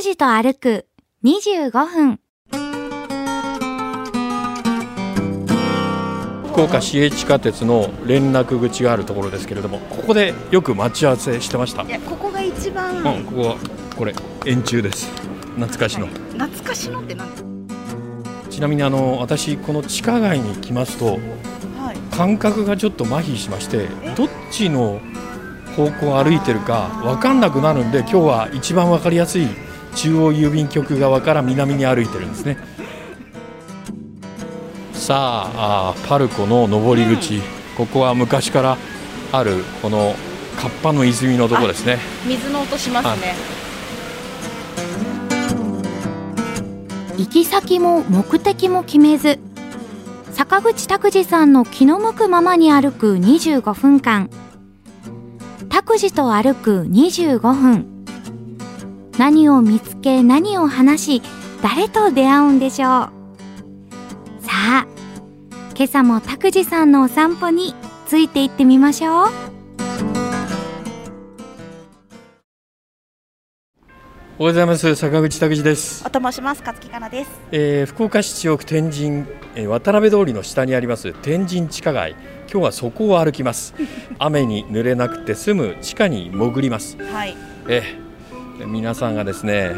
拓司と歩く25分。福岡市営地下鉄の連絡口があるところですけれどもここでよく待ち合わせしてました。いやここが一番、うん、ここはこれ円柱です。懐かしの、懐かしのって何ですか？ちなみにあの私この地下街に来ますとはい。感覚がちょっと麻痺しましてどっちの方向を歩いてるか分かんなくなるんで今日は一番分かりやすい中央郵便局側から南に歩いてるんですね。さあパルコの上り口、ここは昔からあるこのカッパの泉のとこですね。水の音しますね。行き先も目的も決めず坂口拓司さんの気の向くままに歩く25分間。拓司と歩く25分何を見つけ何を話し誰と出会うんでしょう。さあ今朝も拓司さんのお散歩について行ってみましょう。おはようございます。坂口拓司です、おともします。勝木かなです。えー福岡市中央区天神、えー渡辺通りの下にあります天神地下街。今日はそこを歩きます。雨に濡れなくて済む地下に潜ります。はい。えー皆さんがですね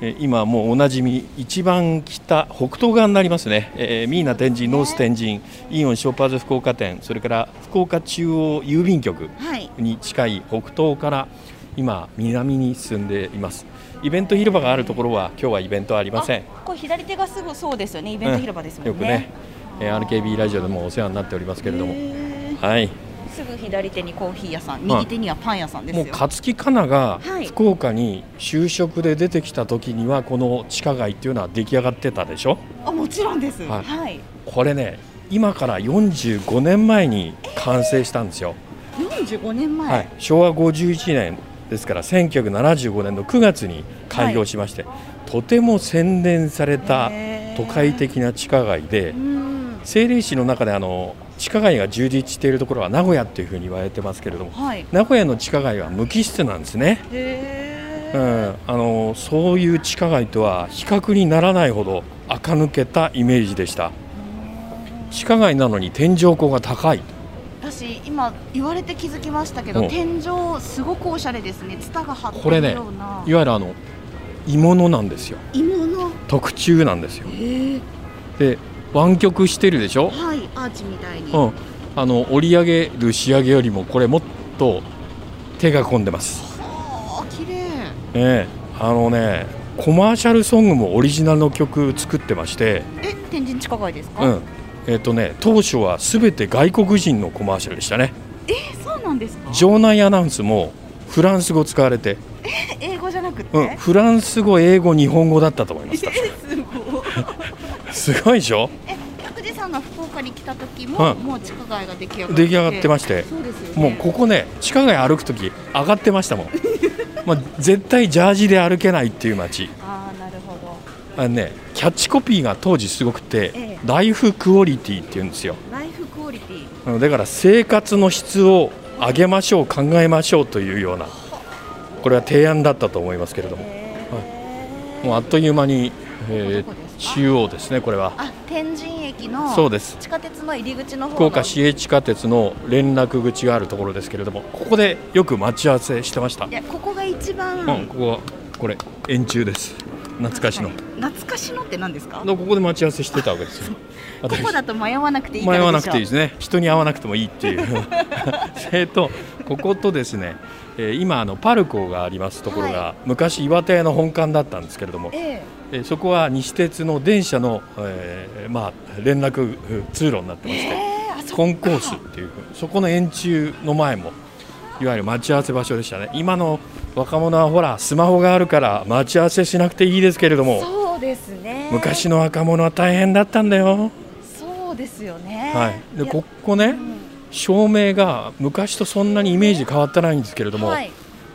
えー今もうおなじみ一番北北東側になりますね、えーミーナ天神ノース天神イオンショッパーズ福岡店それから福岡中央郵便局はい。に近い北東から今南に進んでいます。イベント広場があるところは今日はイベントはありません。あこれ左手がすぐそうですよね。イベント広場ですもんね、よくね、えー RKB ラジオでもお世話になっておりますけれども、へはい、ーすぐ左手にコーヒー屋さんはい右手にはパン屋さんですよ、もう勝木かながはい。福岡に就職で出てきた時にはこの地下街っていうのは出来上がってたでしょ？あもちろんです。ははい。い、これね今から45年前に完成したんですよ、45年前、はい、昭和51年ですから1975年の9月に開業しまして、とても洗練された都会的な地下街で、うん。政令市の中であの地下街が充実しているところは名古屋というふうに言われてますけれどもはい。名古屋の地下街は無機質なんですね、うん、あのそういう地下街とは比較にならないほど垢抜けたイメージでした。地下街なのに天井高が高い私今言われて気づきましたけどうん。天井すごくおしゃれですね。ツタが張ってこれねるような。いわゆるあの鋳物なんですよ。芋の特注なんですよ。で湾曲してるでしょ、はいアーチみたいに、うん、あの織り上げる仕上げよりもこれもっと手が込んでます。はあ綺麗。ねえ。あのねコマーシャルソングもオリジナルの曲作ってまして、え天神地下街ですか、うん。えっとね、当初はすべて外国人のコマーシャルでしたね。えそうなんですか？場内アナウンスもフランス語使われて、え英語じゃなくて、うん、フランス語英語日本語だったと思いますすごいでしょ？え拓司さんが福岡に来た時も、はいもう地下街が出来上がって。出来上がってまして。そうですよね。もうここね地下街歩く時上がってましたもん。まあ絶対ジャージで歩けないっていう街。ああなるほど。あのねキャッチコピーが当時すごくて、ええ。ライフクオリティって言うんですよ。ライフクオリティ。うんだから生活の質を上げましょう考えましょうというようなこれは提案だったと思いますけれども。もうあっという間に、えー中央ですねこれは。あ天神駅のそうです。地下鉄の入り口の方福岡市営地下鉄の連絡口があるところですけれどもここでよく待ち合わせしてました、いやここが一番、うん、ここはこれ円柱です。懐かしの、はい懐かしのって何ですか？でここで待ち合わせしてたわけですよ。こ私こだと迷わなくていい迷わなくていいですね。人に会わなくてもいいっていう。えっとこことですね、えー今あのパルコがありますところが、は昔岩手屋の本館だったんですけれども、ええーそこは西鉄の電車の、えーまあ、連絡通路になってまえして、えー、コンコースっていうそこの円柱の前もいわゆる待ち合わせ場所でしたね。今の若者はほらスマホがあるから待ち合わせしなくていいですけれどもそうですね。昔の若者は大変だったんだよ、そうですよね。はい、でやここね、うん。照明が昔とそんなにイメージ変わってないんですけれども、はい、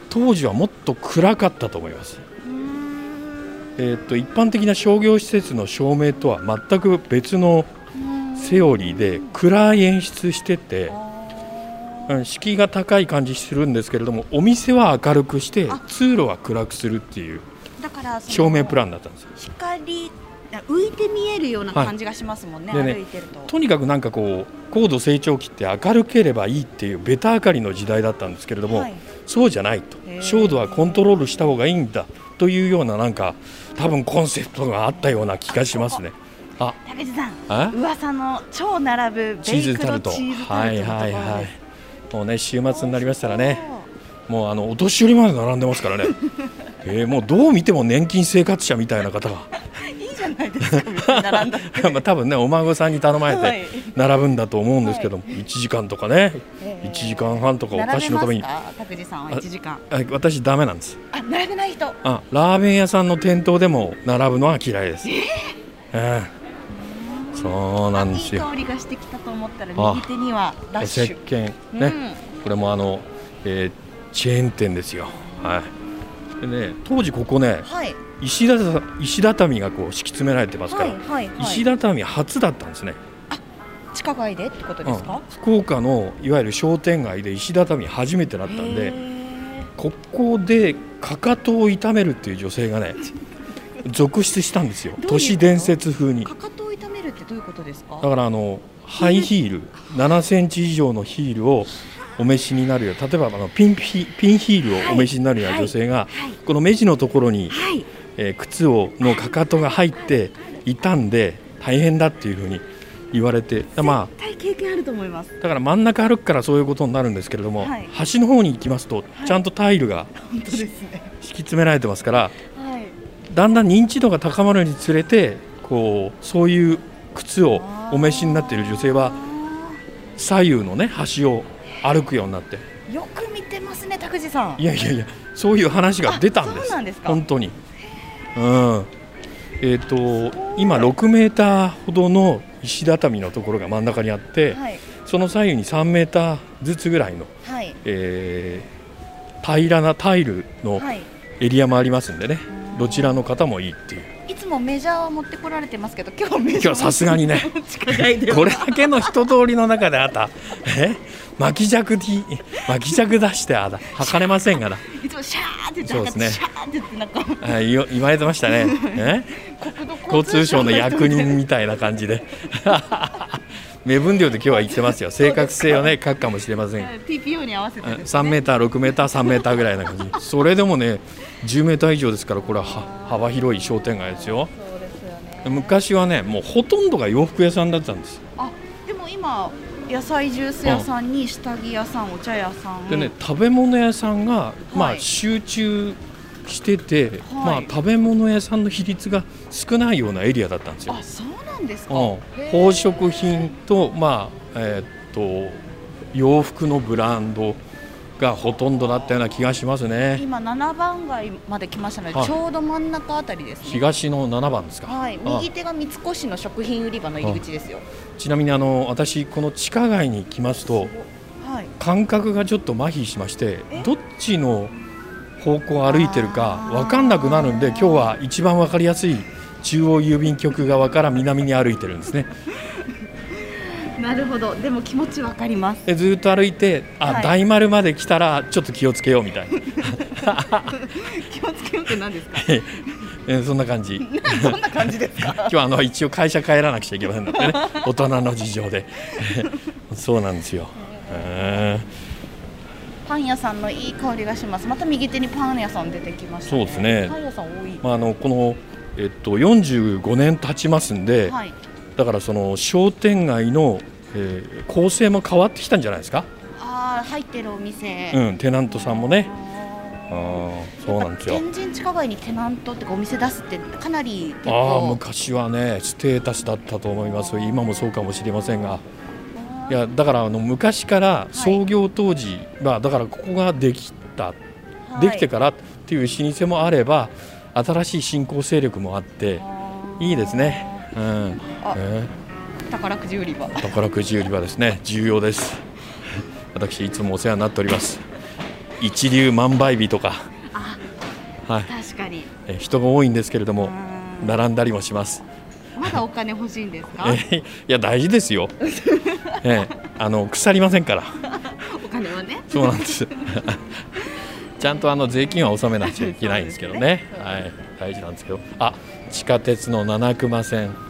当時はもっと暗かったと思います、えーっと一般的な商業施設の照明とは全く別のセオリーで暗い演出してて、うん、敷居が高い感じするんですけれどもお店は明るくしてあ。通路は暗くするっていう照明プランだったんですよ。光浮いて見えるような感じがしますもんね、はい。でね歩いてると。とにかくなんかこう高度成長期って明るければいいっていうベタ明かりの時代だったんですけれども、はい。そうじゃないと。照度はコントロールした方がいいんだというようななんか多分コンセプトがあったような気がしますね。あ竹地さん、あ噂の超並ぶベチーイクドズタルト。はいはいはい。もうね週末になりましたらね。もうあのお年寄りまで並んでますからね、えーもうどう見ても年金生活者みたいな方が。いいじゃないですか、並んだ。まあ多分ねお孫さんに頼まれはい。て並ぶんだと思うんですけども、1時間とかねえー1時間半とかお菓子のために拓司さんは1時間。あ私ダメなんです。あ、並べない人。あラーメン屋さんの店頭でも並ぶのは嫌いです、ええ。そうなんですよ。いい香りがしてきたと思ったら、あ。右手にはラッシ石ュ。鹸。ね、うん。これもあの、えーチェーン店ですよ。はい。でね当時ここねはい。石畳石畳がこう敷き詰められてますから、はい、はい、はい。石畳初だったんですね、地下街でってことですか？うん福岡のいわゆる商店街で石畳初めてだったんでここでかかとを痛めるっていう女性がね 続出したんですよ都市伝説風にかかとを痛めるってどういうことですか？だからあのハイヒール7センチ以上のヒールをお召しになるよ例えばあのピンヒピンヒールをお召しになるような女性が、はい。この目地のところに、はい。えー靴をのかかとが入って傷んで大変だっていうふうに言われてま絶対経験あると思います。あだから真ん中歩くからそういうことになるんですけれども、はい端の方に行きますとちゃんとタイルが本当ですね。敷き詰められてますからはい。だんだん認知度が高まるにつれてこうそういう靴をお召しになっている女性は左右のね端を歩くようになってよく見てますね、拓司さん。いやいやいやそういう話が出たんであすそうなんですか本当にうんえっ、と今6メーターほどの石畳のところが真ん中にあって、はい。その左右に3メーターずつぐらいの、はい。えー平らなタイルのはい。エリアもありますんでね、どちらの方もいいっていうもメジャーを持ってこられてますけど、今日はメジャー今日はさすがにね。これだけの人通りの中であったえ？巻き尺 T 巻き尺出してあだ測れませんがないつもシャーって言って、そうですねシャーって言って、なんか。あ言言われてましたね。交通省の役人みたいな感じで。目分量で今日は言ってますよ。正確性をね書くかもしれません。はい TPO に合わせてね。3メーター6メーター3メーターぐらいな感じ。それでもね10メーター以上ですからこれはは幅広い商店街ですよすよね。昔はねもうほとんどが洋服屋さんだったんですあ、でも今野菜ジュース屋さんに下着屋さん、お茶屋さん。でね食べ物屋さんが、まあ、はい集中してて、はいまあ、食べ物屋さんの比率が少ないようなエリアだったんですよ。あ、そうなんですか？うん宝飾品と,、まあえーっと洋服のブランドがほとんどだったような気がしますね。今七番街まで来ましたので、はいちょうど真ん中あたりですね。東の7番ですか。はい、あ右手が三越の食品売り場の入り口ですよ。ちなみにあの私この地下街に来ますとはい。感覚がちょっと麻痺しましてえ？どっちの方向を歩いてるか分かんなくなるんで今日は一番分かりやすい中央郵便局側から南に歩いてるんですねなるほど。でも気持ちわかります。でずっと歩いてあ、はい大丸まで来たらちょっと気をつけようみたいな 気をつけようって何ですか？えそんな感じ どんな感じですか？今日はあの一応会社帰らなくちゃいけませんのでね大人の事情でそうなんですよへパン屋さんのいい香りがします。また右手にパン屋さん出てきました、ね。そうですねパン屋さん多い。ーまあ、あのこの、えっと、45年経ちますんで、はい。だからその商店街の、えー構成も変わってきたんじゃないですか、ああ、入ってるお店。うん、テナントさんもね。あー。あーそうなんですよ。天神地下街にテナントってかお店出すってかなり結ああ構昔はねステータスだったと思います。今もそうかもしれませんが。いやだからあの昔から創業当時、まあだからここができた、できてからっていう老舗もあれば新しい新興勢力もあっていいですね、うん。あね宝くじ売り場。宝くじ売り場ですね。重要です。私いつもお世話になっております。一流万倍日とか、あはい、確かに。え人が多いんですけれどもうん。並んだりもします。まだお金欲しいんですか？えいや大事ですよ、ええあの腐りませんから。お金はね。そうなんです。ちゃんとあの税金は納めなきゃいけないんですけどね。はい、大事なんですけど。あ地下鉄の七熊線。あ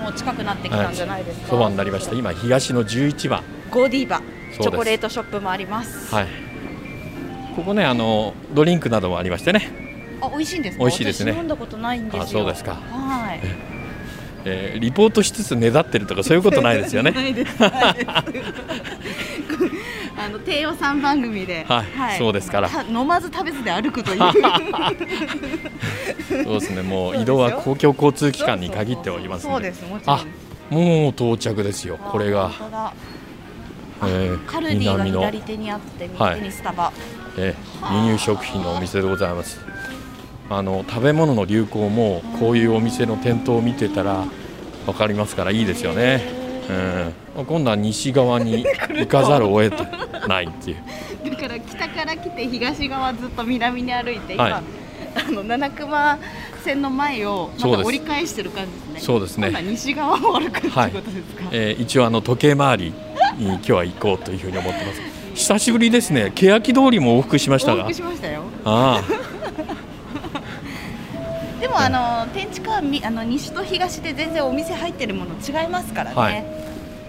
もう近くなってきたんじゃないですか、そばになりました。今東の11番。ゴディバ。す。チョコレートショップもあります。はい。ここねあのドリンクなどもありましてね、あ美味しいんですか？美味しいですね。私飲んだことないんですよ。あそうですか。はい。えーリポートしつつねだってるとかそういうことないですよね。ないです。ないです あの低予算番組で、はいそうですから。た飲まず食べずで歩くという。そうですね。もう移動は公共交通機関に限っておりますそうのでですもちろん。あもう到着ですよこれが、えーカルディが南の、左手にあってはい。右手にスタバ、えー輸入食品のお店でございます。あの食べ物の流行もこういうお店の店頭を見てたら分かりますからいいですよね、うん、今度は西側に行かざるを得ないっていう。だから北から来て東側ずっと南に歩いて今、はい。あの七熊線の前をま折り返してる感じですね。そうですね。西側を歩くっていうことですか、えー一応あの時計回りに今日は行こうというふうに思ってます。久しぶりですね。欅通りも往復しましたが。往復しましたよ。あ でもあの天地川みあの西と東で全然お店入ってるもの違いますからね、はい。あ、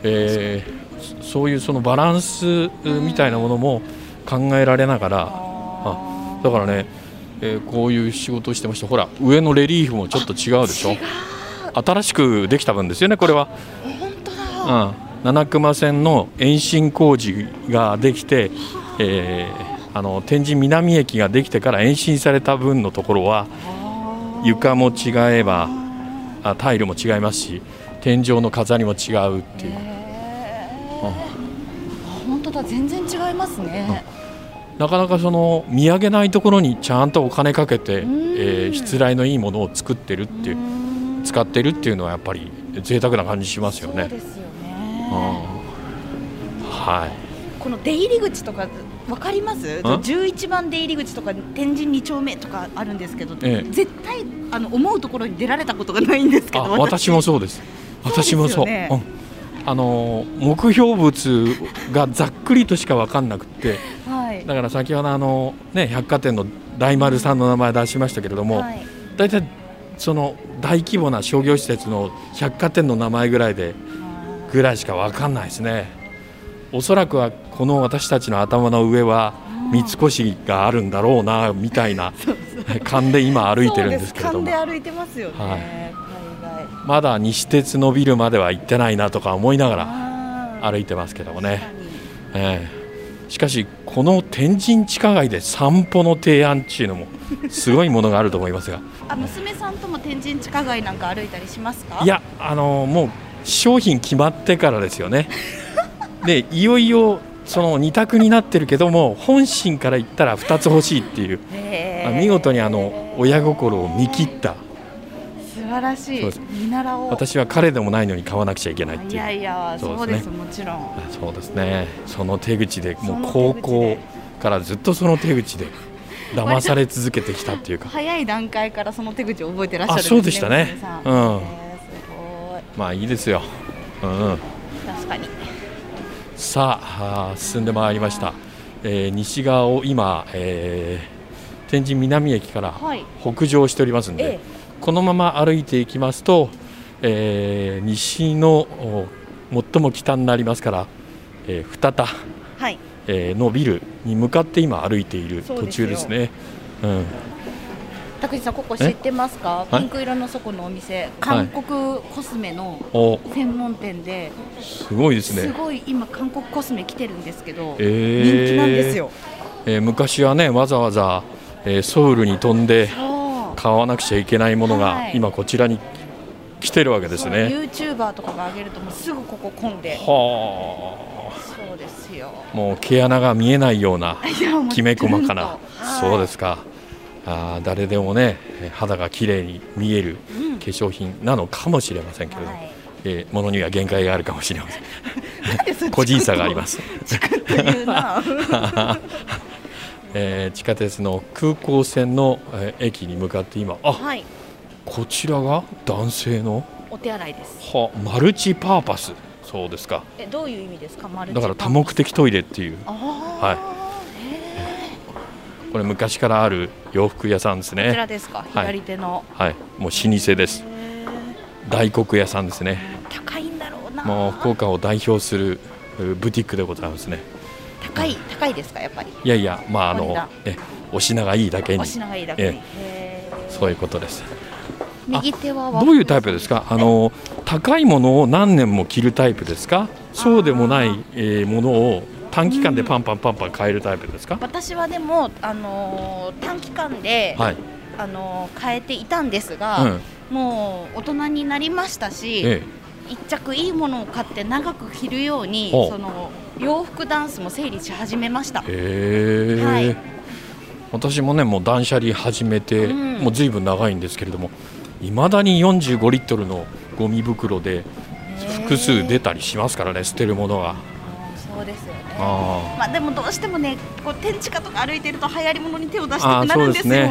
えーそそういうそのバランスみたいなものも考えられながらあだからね、えーこういう仕事をしてましてほら上のレリーフもちょっと違うでしょ？新しくできた分ですよねこれは、本当うだ、ん、七熊線の延伸工事ができて、えーあの天神南駅ができてから延伸された分のところは床も違えばあタイルも違いますし天井の飾りも違うっていう本当だ全然違いますね、なかなかその見上げないところにちゃんとお金かけて、えん。ー、しつらいのいいものを作ってるっていううん。使ってるっていうのはやっぱり贅沢な感じしますよね。そうですようん。ね、はい。この出入り口とかわかります？11番出入り口とか天神2丁目とかあるんですけど、ええ。絶対あの思うところに出られたことがないんですけどあ私もそうです。私。もそう。ねうんあのー目標物がざっくりとしか分かんなくってはい。だから先ほどあの、ね、百貨店の大丸さんの名前出しましたけれども、はい。大体その大規模な商業施設の百貨店の名前ぐらいでぐらいしか分かんないですね。おそらくはこの私たちの頭の上は三越があるんだろうなみたいな 勘で今歩いてるんですけれども。勘で歩いてますよね、はいまだ西鉄のビルまでは行ってないなとか思いながらあ歩いてますけどもーね、ええ。しかしこの天神地下街で散歩の提案っていうのもすごいものがあると思いますが。あ娘さんとも天神地下街なんか歩いたりしますか？いやあのもう商品決まってからですよね。でいよいよその2択になってるけども本心から言ったら2つ欲しいっていう、へー。まあ見事にあの親心を見切った素晴らしい見習おう。私は彼でもないのに買わなくちゃいけないっていう。いやいやそそううですねもちろん。あそうですね。その手口でもそうの高校からずっとその手口で 騙され続けてきたっていうか。早い段階からその手口を覚えてらっしゃるんあですねそうでしたね。うん。へーすごい。まあいいですよ、うん、確かに。さあ進んでまいりました、えー西側を今、えー天神南駅からはい。北上しておりますんで、ええこのまま歩いていきますと、えー西のお最も北になりますから、えー二田、はい。えーのビルに向かって今歩いている途中ですね。うん、拓司さんここ知ってますか？え？ピンク色の底のお店。韓国コスメのお。専門店で、すごいですね。すごい今韓国コスメ来てるんですけど、えー。人気なんですよ。えー昔はねわざわざ、えーソウルに飛んで買わなくちゃいけないものが、はい。今こちらに来てるわけですね。ユーチューバーとかが上げるともうすぐここ混んで。はそうですよ。あ、もう毛穴が見えないような きめ細かな、そうですか。あー誰でもねえー肌が綺麗に見えるうん。化粧品なのかもしれませんけれども、はい。えーものには限界があるかもしれません。個人差があります。えー地下鉄の空港線の、えー駅に向かって今あはい。こちらが男性の？お手洗いです。はマルチパーパス。そうですか。えどういう意味ですか？マルチだから多目的トイレっていう。はい。へこれ昔からある洋服屋さんですこちねらですか、はい。左手の。はい。もう老舗です。大黒屋さんですね。高いんだろうな。もう福岡を代表するうブティックでございますね高い高いですかやっぱり？いやいやまああのえお品がいいだけに。お品がいいだけに。そういうことです。右手はどういうタイプですか？あの高いものを何年も着るタイプですか？そうでもない、えーものを短期間でパンパンパンパン買えるタイプですか、私はでもあのー短期間で、はい、あのー変えていたんですうが、ん。もう大人になりましたし、え一着いいものを買って長く着るようにその洋服ダンスも整理し始めました。はい。私もねもう断捨離始めて、うん。もうずいぶん長いんですけれどもいまだに45リットルのゴミ袋で複数出たりしますからね捨てるものが。そうですよね。あまあでもどうしてもねこう展示家とか歩いてると流行り物に手を出したくなるんですよ。そうで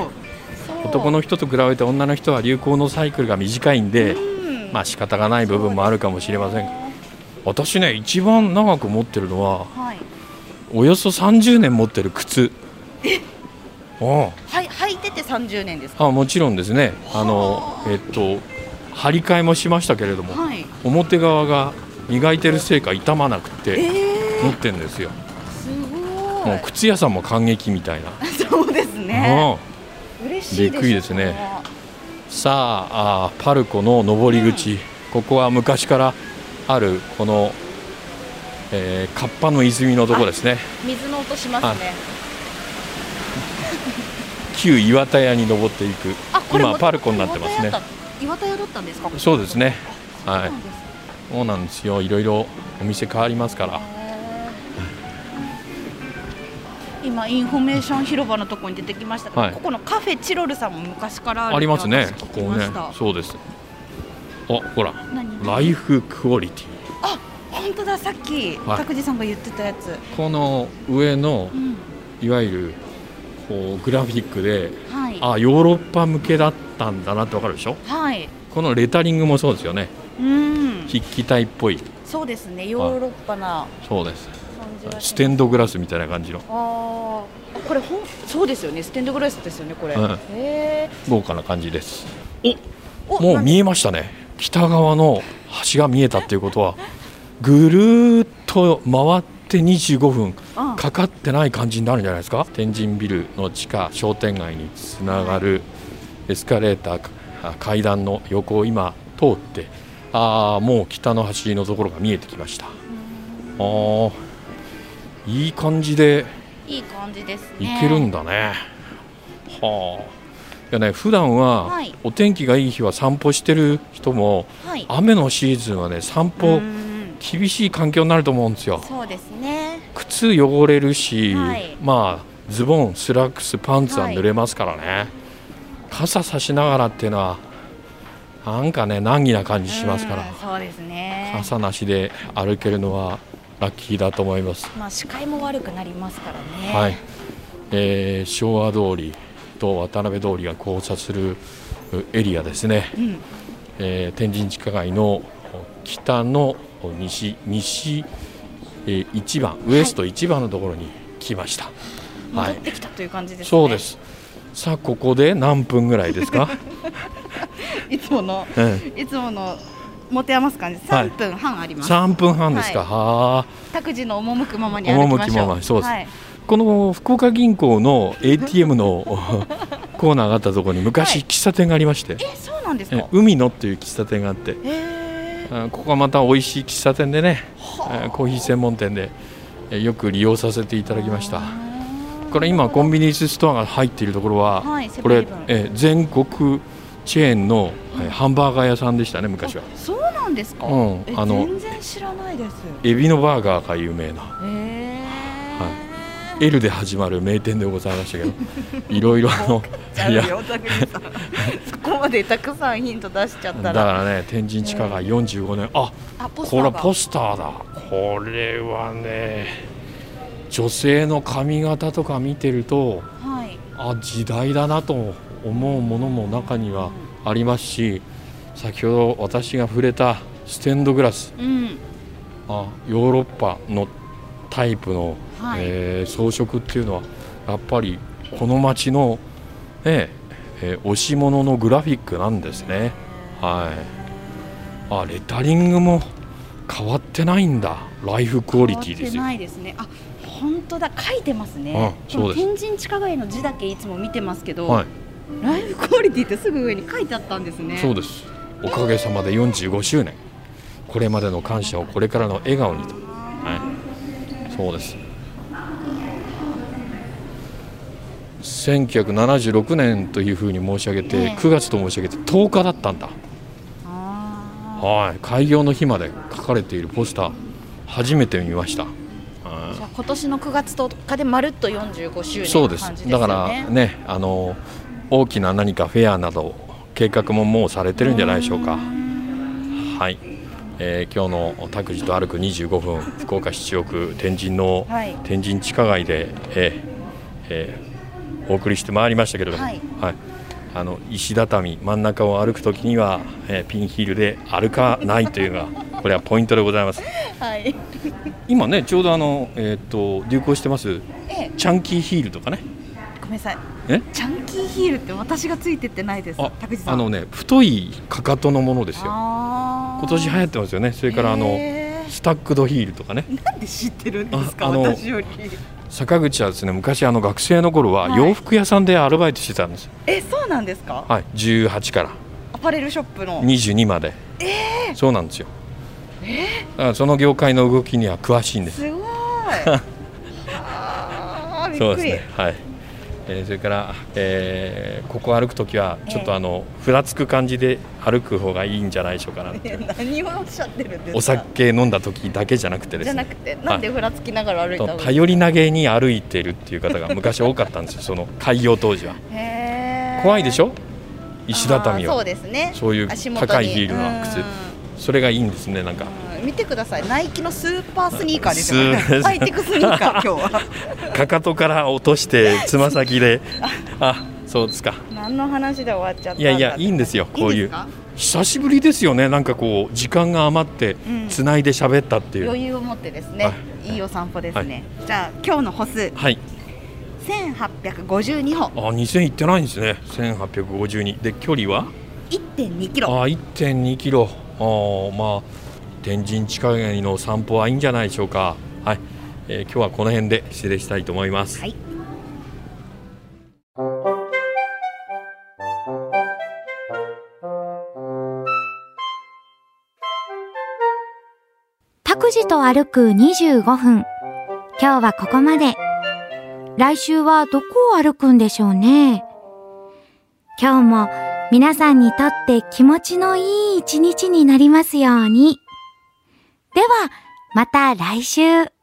すね。男の人と比べて女の人は流行のサイクルが短いんで、うん。まあ仕方がない部分もあるかもしれません私ね一番長く持ってるのははい。およそ30年持ってる靴。うん。はい履いてて30年ですか？あもちろんですね。あ。のえっと張り替えもしましたけれども、はい。表側が磨いてるせいか傷まなくえてえ持ってるんですよ、すもごい。う靴屋さんも感激みたいな、そうですね。うん。嬉しいですびっくりですね。さああーパルコの上り口、ここは昔からあるこの、えー、カッパの泉のとこですね。水の音しますね。旧岩田屋に登っていく今パルコになってますね。岩田屋だったんですか？そうですね。はい。そうなんですよいろいろお店変わりますから。今インフォメーション広場のところに出てきましたはい。ここのカフェチロルさんも昔からありますね。ここね。そうですあほら。何？ライフクオリティ。あ本当だ。さっきはい。拓司さんが言ってたやつ、この上のうん、いわゆるこうグラフィックではい。あヨーロッパ向けだったんだなってわかるでしょ？はい。このレタリングもそうですよね。うん。筆記体っぽい。そうですね。ヨーロッパなそうです。ステンドグラスみたいな感じの。あー。これほんそうですよね。ステンドグラスですよねこれ、うん。へえ豪華な感じです。おもう見えましたね北側の橋が見えたっていうことはぐるーっと回って25分あかかってない感じになるんじゃないですか？天神ビルの地下商店街につながるエスカレーターあ階段の横を今通ってああもう北の端のところが見えてきました。あーいい感じでいい感じですね。行けるんだね。はあ。いやね普段ははい。お天気がいい日は散歩してる人もはい。雨のシーズンはね散歩うん厳しい環境になると思うんですよ。そうですね。靴汚れるし、はい。まあズボンスラックスパンツは濡れますからね、傘差しながらっていうのはなんかね難儀な感じしますから。うんそうですね。傘なしで歩けるのはラッキーだと思います、まあ視界も悪くなりますからね。はい、えー昭和通りと渡辺通りが交差するうエリアですね、うん。えー天神地下街の北の西西、えー一番ウエスト一番のところに来ました、はい。戻ってきたという感じですね。そうです。さあここで何分ぐらいですか、いつものうん、いつもの持て余す感じ。はい。3分半あります、3分半ですか、はあ。拓司の赴くままに歩きましょう。赴くままにそうです。はい、この福岡銀行の ATM の コーナーがあったところに昔はい。喫茶店がありまして、えそうなんですえか海野っていう喫茶店があって。へえあここはまた美味しい喫茶店でね、えコーヒー専門店でえよく利用させていただきました。これ今コンビニエンスストアが入っているところは、はいセこれえ全国チェーンの、えハンバーガー屋さんでしたね昔は。そうなんですか、うん。えあの全然知らないです。エビのバーガーが有名な。へえは L で始まる名店でございましたけど いろいろあのいや そこまでたくさんヒント出しちゃったら。だからね天神地下街45年。ああこれポスターだ。これはね女性の髪型とか見てるとはい。あ時代だなと思うものも中にはありますし先ほど私が触れたステンドグラス。うん。あヨーロッパのタイプの、はい。えー装飾っていうのはやっぱりこの街の、えええー押し物のグラフィックなんですね。はい。あレタリングも変わってないんだ。ライフクオリティですよ。変わってないですね。あ本当だ。書いてますね。うんそう天神地下街の字だけいつも見てますけど、はい。ライフクオリティってすぐ上に書いてあったんですね。そうです。おかげさまで45周年。これまでの感謝をこれからの笑顔にと、はい、そうです1976年というふうに申し上げて、ええ。9月と申し上げて10日だったんだ、あはい、開業の日まで書かれているポスター初めて見ました、ーじゃあ今年の9月10日でまるっと45周年そうです。だからねあの大きな何かフェアなど計画ももうされてるんじゃないでしょうか。はい、えー今日の拓司と歩く25分福岡七億天神のはい。天神地下街で、えーえーお送りしてまいりましたけれども、はい。あの石畳真ん中を歩くときには、えーピンヒールで歩かないというのが これはポイントでございます。はい。今ねちょうどあの、えー、と流行してますええ。チャンキーヒールとかね。ごめんなさい。え？チャンキーヒールって私がついてってないですああのね太いかかとのものですよ。今年流行ってますよね。それからあのへスタックドヒールとかね。ーなんで知ってるんですか私より坂口はですね昔あの学生の頃ははい。洋服屋さんでアルバイトしてたんです。よ、えそうなんですか？はい、18から。アパレルショップの。22まで、そうなんですよ、だからその業界の動きには詳しいんです。すごい。そうですね。はい、えーそれから、えーここ歩くときはちょっとあの、ふらつく感じで歩く方がいいんじゃないでしょうかなえ何をおっしゃってるんですか？お酒飲んだ時だけじゃなくてですね。じゃなくてなんでふらつきながら歩いたと方がいい頼り投げに歩いてるっていう方が昔多かったんですよその開業当時は。怖いでしょ？石畳あーそうはですね。そういう高いヒールの靴。うん。それがいいんですねなんか。うん見てください。ナイキのスーパースニーカーです。よスーハイテクスニーカー 今日は。かかとから落としてつま先で。あそうですか。何の話で終わっちゃったいやいやいいんですよこういう。久しぶりですよね。なんかこう時間が余ってうんつないで喋ったっていう、余裕を持ってですね、、はい。いお散歩ですね、じゃあ今日の歩数。はい。1852歩。あ2000いってないんですね。1852で距離は？1.2キロ。あ1.2キロ。あーまあ天神地下街の散歩はいいんじゃないでしょうかはい、えー今日はこの辺で失礼したいと思います、はい拓司と歩く25分。今日はここまで。来週はどこを歩くんでしょうね。今日も皆さんにとって気持ちのいい一日になりますように。では、また来週。